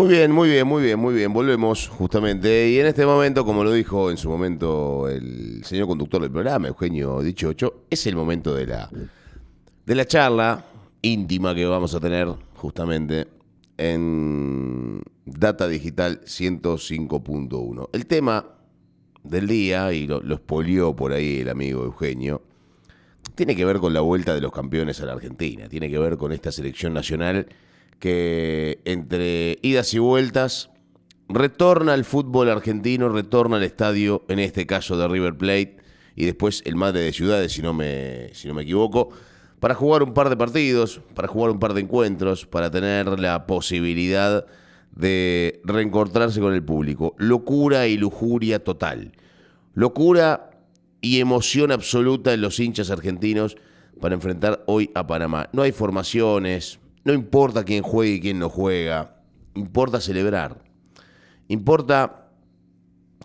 Muy bien, muy bien, muy bien, muy bien. Volvemos justamente. Y en este momento, como lo dijo en su momento el señor conductor del programa, Eugenio Dichocho, es el momento de la, de la charla íntima que vamos a tener justamente en Data Digital 105.1. El tema del día, y lo, lo por ahí el amigo Eugenio, tiene que ver con la vuelta de los campeones a la Argentina, tiene que ver con esta selección nacional que entre idas y vueltas retorna al fútbol argentino, retorna al estadio, en este caso de River Plate, y después el Madre de Ciudades, si no me, si no me equivoco, para jugar un par de partidos, para jugar un par de encuentros, para tener la posibilidad de reencontrarse con el público. Locura y lujuria total. Locura y emoción absoluta en los hinchas argentinos para enfrentar hoy a Panamá. No hay formaciones, no importa quién juegue y quién no juega, importa celebrar. Importa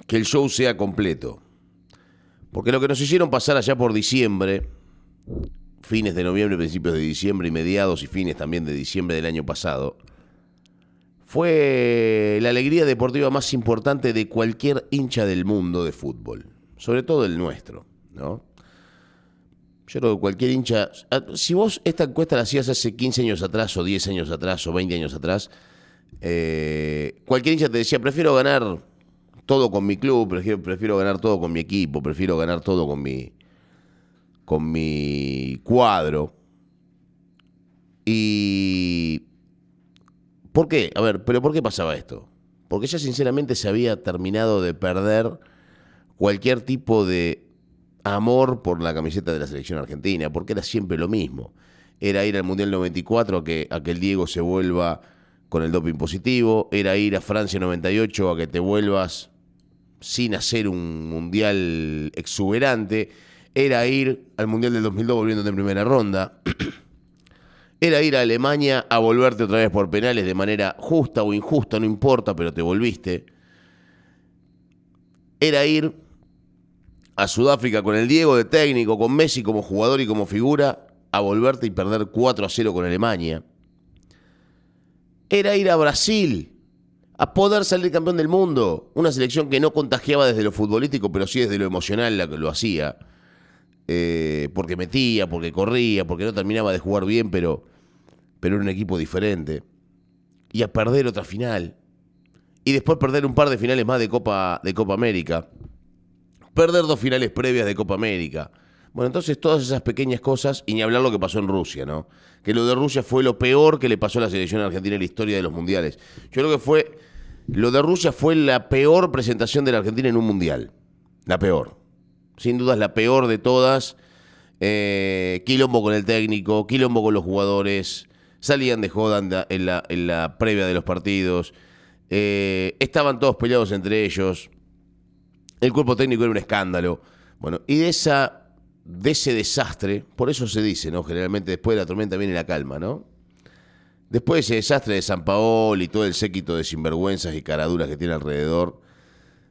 que el show sea completo. Porque lo que nos hicieron pasar allá por diciembre, fines de noviembre, principios de diciembre y mediados y fines también de diciembre del año pasado, fue la alegría deportiva más importante de cualquier hincha del mundo de fútbol, sobre todo el nuestro, ¿no? Yo creo que cualquier hincha, ah, si vos esta encuesta la hacías hace 15 años atrás o 10 años atrás o 20 años atrás, eh, cualquier hincha te decía, prefiero ganar todo con mi club, prefiero, prefiero ganar todo con mi equipo, prefiero ganar todo con mi, con mi cuadro. Y... ¿Por qué? A ver, pero ¿por qué pasaba esto? Porque ya sinceramente se había terminado de perder cualquier tipo de amor por la camiseta de la selección argentina, porque era siempre lo mismo. Era ir al Mundial 94 a que, a que el Diego se vuelva con el doping positivo, era ir a Francia 98 a que te vuelvas sin hacer un Mundial exuberante, era ir al Mundial del 2002 volviendo de primera ronda, era ir a Alemania a volverte otra vez por penales de manera justa o injusta, no importa, pero te volviste. Era ir a Sudáfrica con el Diego de técnico, con Messi como jugador y como figura, a volverte y perder 4 a 0 con Alemania. Era ir a Brasil, a poder salir campeón del mundo. Una selección que no contagiaba desde lo futbolístico, pero sí desde lo emocional la que lo hacía. Eh, porque metía, porque corría, porque no terminaba de jugar bien, pero, pero era un equipo diferente. Y a perder otra final. Y después perder un par de finales más de Copa, de Copa América perder dos finales previas de Copa América. Bueno, entonces todas esas pequeñas cosas, y ni hablar lo que pasó en Rusia, ¿no? Que lo de Rusia fue lo peor que le pasó a la selección argentina en la historia de los mundiales. Yo creo que fue, lo de Rusia fue la peor presentación de la Argentina en un mundial. La peor. Sin duda es la peor de todas. Eh, quilombo con el técnico, quilombo con los jugadores, salían de joda en la, en la previa de los partidos, eh, estaban todos peleados entre ellos. El cuerpo técnico era un escándalo. Bueno, y de esa de ese desastre, por eso se dice, ¿no? Generalmente después de la tormenta viene la calma, ¿no? Después de ese desastre de San Paolo y todo el séquito de sinvergüenzas y caraduras que tiene alrededor,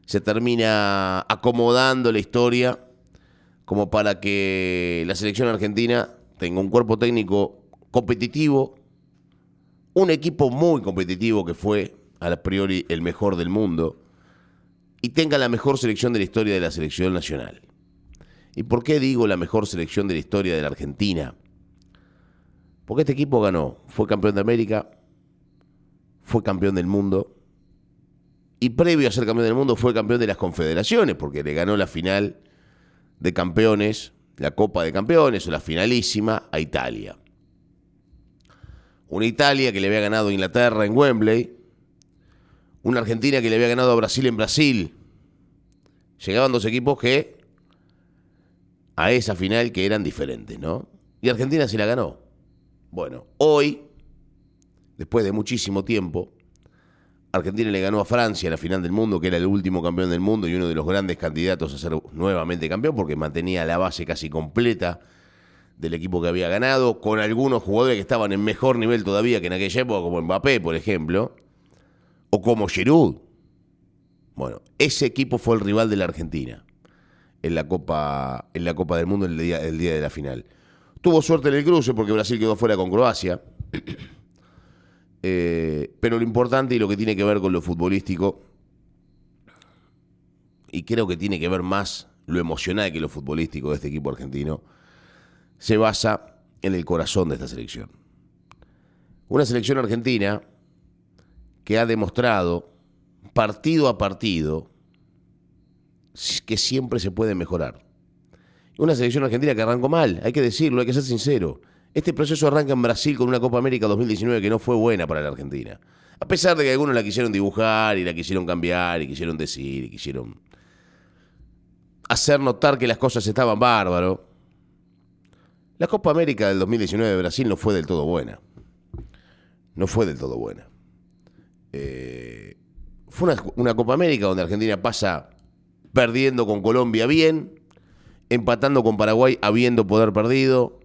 se termina acomodando la historia como para que la selección argentina tenga un cuerpo técnico competitivo, un equipo muy competitivo que fue a priori el mejor del mundo, y tenga la mejor selección de la historia de la selección nacional. ¿Y por qué digo la mejor selección de la historia de la Argentina? Porque este equipo ganó, fue campeón de América, fue campeón del mundo, y previo a ser campeón del mundo fue campeón de las confederaciones, porque le ganó la final de campeones, la Copa de Campeones o la finalísima a Italia. Una Italia que le había ganado a Inglaterra en Wembley, una Argentina que le había ganado a Brasil en Brasil. Llegaban dos equipos que a esa final que eran diferentes, ¿no? Y Argentina sí la ganó. Bueno, hoy, después de muchísimo tiempo, Argentina le ganó a Francia en la final del mundo, que era el último campeón del mundo y uno de los grandes candidatos a ser nuevamente campeón, porque mantenía la base casi completa del equipo que había ganado, con algunos jugadores que estaban en mejor nivel todavía que en aquella época, como Mbappé, por ejemplo o como Giroud. Bueno, ese equipo fue el rival de la Argentina en la Copa, en la Copa del Mundo el día, el día de la final. Tuvo suerte en el cruce porque Brasil quedó fuera con Croacia. Eh, pero lo importante y lo que tiene que ver con lo futbolístico, y creo que tiene que ver más lo emocional que lo futbolístico de este equipo argentino, se basa en el corazón de esta selección. Una selección argentina que ha demostrado partido a partido que siempre se puede mejorar. Una selección argentina que arrancó mal, hay que decirlo, hay que ser sincero. Este proceso arranca en Brasil con una Copa América 2019 que no fue buena para la Argentina. A pesar de que algunos la quisieron dibujar y la quisieron cambiar y quisieron decir y quisieron hacer notar que las cosas estaban bárbaro. La Copa América del 2019 de Brasil no fue del todo buena. No fue del todo buena. Eh, fue una, Copa América donde Argentina pasa perdiendo con Colombia bien, empatando con Paraguay habiendo poder perdido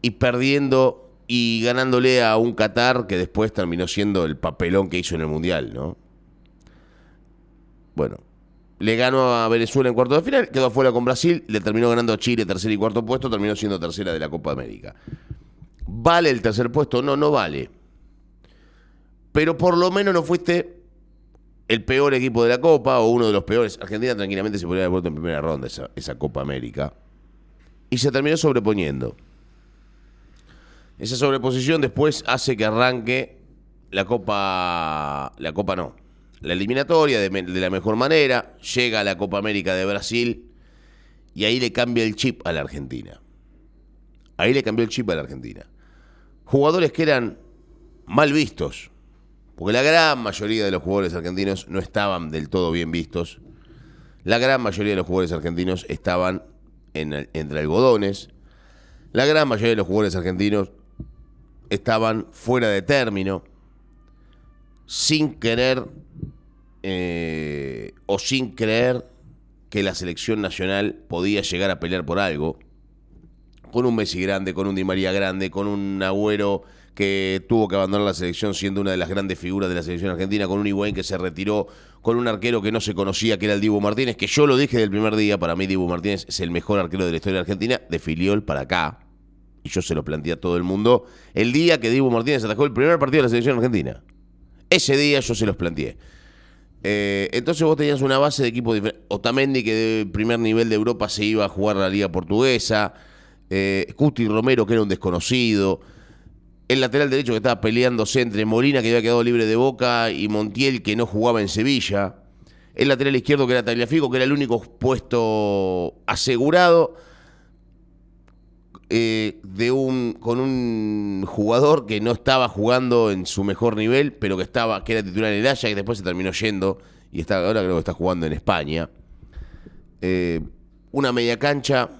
y perdiendo y ganándole a un Qatar que después terminó siendo el papelón que hizo en el Mundial, ¿no? Bueno, le ganó a Venezuela en cuarto de final, quedó afuera con Brasil, le terminó ganando a Chile tercer y cuarto puesto, terminó siendo tercera de la Copa América. ¿Vale el tercer puesto? No, no vale. Pero por lo menos no fuiste el peor equipo de la Copa o uno de los peores. Argentina tranquilamente se podría haber vuelto en primera ronda esa, Copa América. Y se terminó sobreponiendo. Esa sobreposición después hace que arranque la Copa. La Copa no. La eliminatoria de, de, la mejor manera. Llega a la Copa América de Brasil. Y ahí le cambia el chip a la Argentina. Ahí le cambió el chip a la Argentina. Jugadores que eran mal vistos porque la gran mayoría de los jugadores argentinos no estaban del todo bien vistos. La gran mayoría de los jugadores argentinos estaban en entre algodones. La gran mayoría de los jugadores argentinos estaban fuera de término, sin querer eh, o sin creer que la selección nacional podía llegar a pelear por algo. Con un Messi grande, con un Di María grande, con un Agüero que tuvo que abandonar la selección siendo una de las grandes figuras de la selección argentina, con un Higuaín que se retiró, con un arquero que no se conocía, que era el Dibu Martínez, que yo lo dije del primer día, para mí Dibu Martínez es el mejor arquero de la historia Argentina, de filiol para acá. Y yo se lo planteé a todo el mundo el día que Dibu Martínez atajó el primer partido de la selección argentina. Ese día yo se los planteé. Eh, entonces vos tenías una base de equipos diferentes. Otamendi, que de primer nivel de Europa se iba a jugar la Liga Portuguesa. Eh, Cuti Romero, que era un desconocido el lateral derecho que estaba peleándose entre Molina, que había quedado libre de boca, y Montiel, que no jugaba en Sevilla. El lateral izquierdo, que era Tagliafico, que era el único puesto asegurado. Eh, de un, con un jugador que no estaba jugando en su mejor nivel, pero que estaba, que era titular en el Haya, que después se terminó yendo y está, ahora creo que está jugando en España. Eh, una media cancha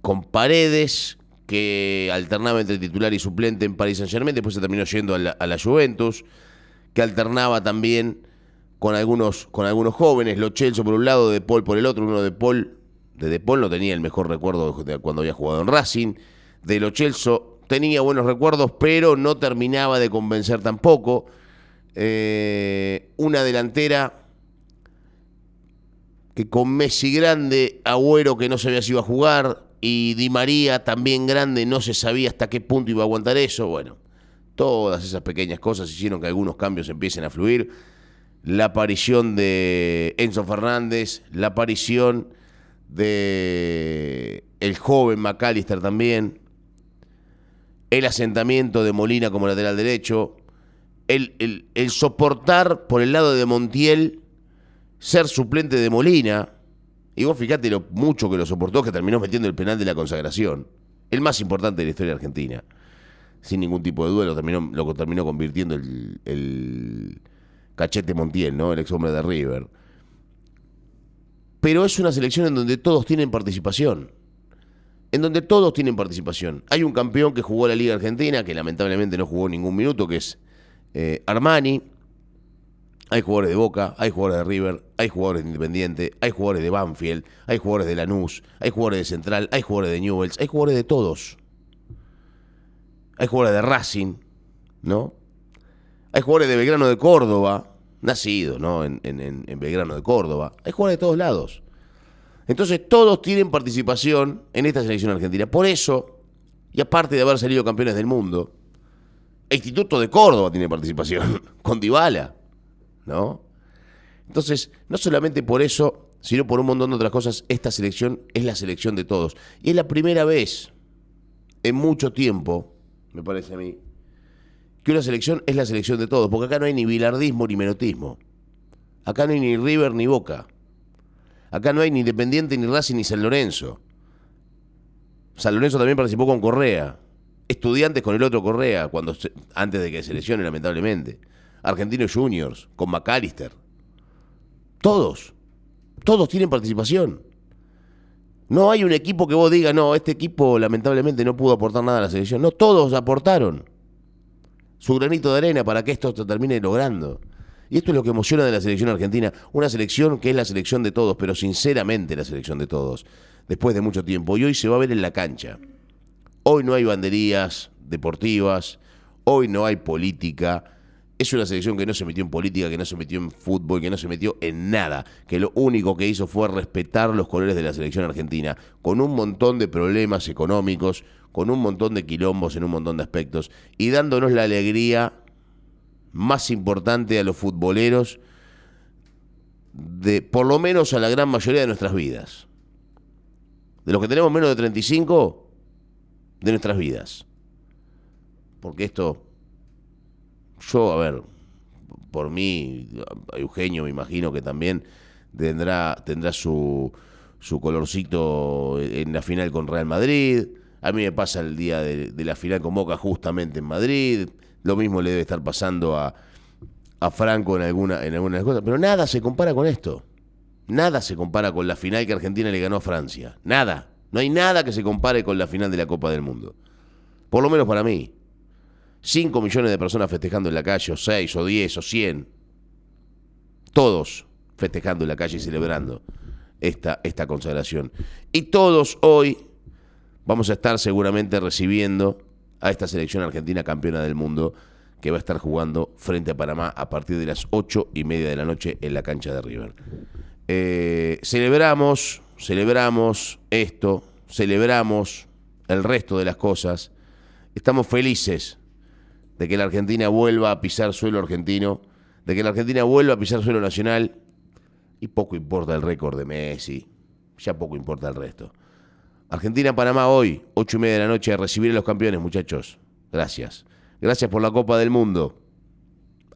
con paredes, que alternaba entre titular y suplente en Paris Saint Germain, después se terminó yendo a la, Juventus, que alternaba también con algunos, con algunos jóvenes, Lo Chelso por un lado, De Paul por el otro, uno de Paul, de Paul no tenía el mejor recuerdo de cuando había jugado en Racing, de Lo Chelso tenía buenos recuerdos, pero no terminaba de convencer tampoco. Eh, una delantera que con Messi grande, Agüero que no sabía si iba a jugar, y Di María también grande, no se sabía hasta qué punto iba a aguantar eso. Bueno, todas esas pequeñas cosas hicieron que algunos cambios empiecen a fluir. La aparición de Enzo Fernández, la aparición de el joven McAllister también, el asentamiento de Molina como lateral derecho, el, el, el soportar por el lado de Montiel ser suplente de Molina, y vos fíjate lo mucho que lo soportó, que terminó metiendo el penal de la consagración. El más importante de la historia argentina. Sin ningún tipo de duda, lo terminó, lo terminó convirtiendo el, cachete Montiel, ¿no? El ex hombre de River. Pero es una selección en donde todos tienen participación. En donde todos tienen participación. Hay un campeón que jugó la Liga Argentina, que lamentablemente no jugó ningún minuto, que es eh, Armani hay jugadores de Boca, hay jugadores de River, hay jugadores de Independiente, hay jugadores de Banfield, hay jugadores de Lanús, hay jugadores de Central, hay jugadores de Newells, hay jugadores de todos. Hay jugadores de Racing, ¿no? Hay jugadores de Belgrano de Córdoba, nacido, ¿no? En, en Belgrano de Córdoba. Hay jugadores de todos lados. Entonces todos tienen participación en esta selección argentina. Por eso, y aparte de haber salido campeones del mundo, Instituto de Córdoba tiene participación, con Dybala, ¿no? Entonces, no solamente por eso, sino por un montón de otras cosas, esta selección es la selección de todos. Y es la primera vez en mucho tiempo, me parece a mí, que una selección es la selección de todos, porque acá no hay ni bilardismo ni menotismo. Acá no hay ni River ni Boca. Acá no hay ni Independiente, ni Racing, ni San Lorenzo. San Lorenzo también participó con Correa. Estudiantes con el otro Correa, cuando antes de que se lamentablemente. Argentinos Juniors, con McAllister. Todos. Todos tienen participación. No hay un equipo que vos digas, no, este equipo lamentablemente no pudo aportar nada a la selección. No, todos aportaron su granito de arena para que esto se termine logrando. Y esto es lo que emociona de la selección argentina. Una selección que es la selección de todos, pero sinceramente la selección de todos, después de mucho tiempo. Y hoy se va a ver en la cancha. Hoy no hay banderías deportivas, hoy no hay política. Es una selección que no se metió en política, que no se metió en fútbol, que no se metió en nada, que lo único que hizo fue respetar los colores de la selección argentina, con un montón de problemas económicos, con un montón de quilombos en un montón de aspectos, y dándonos la alegría más importante a los futboleros de por lo menos a la gran mayoría de nuestras vidas. De los que tenemos menos de 35, de nuestras vidas. Porque esto, yo, a ver, por mí, Eugenio me imagino que también tendrá, tendrá su, su colorcito en la final con Real Madrid. A mí me pasa el día de, la final con Boca justamente en Madrid. Lo mismo le debe estar pasando a, Franco en, alguna, en algunas cosas. Pero nada se compara con esto. Nada se compara con la final que Argentina le ganó a Francia. Nada. No hay nada que se compare con la final de la Copa del Mundo. Por lo menos para mí. 5 millones de personas festejando en la calle, o 6, o 10, o 100. Todos festejando en la calle y celebrando esta, esta consagración. Y todos hoy vamos a estar seguramente recibiendo a esta selección argentina campeona del mundo que va a estar jugando frente a Panamá a partir de las ocho y media de la noche en la cancha de River. Eh, celebramos, celebramos esto, celebramos el resto de las cosas. Estamos felices de que la Argentina vuelva a pisar suelo argentino, de que la Argentina vuelva a pisar suelo nacional y poco importa el récord de Messi, ya poco importa el resto. Argentina-Panamá hoy, ocho y media de la noche, a recibir a los campeones, muchachos. Gracias. Gracias por la Copa del Mundo.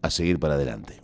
A seguir para adelante.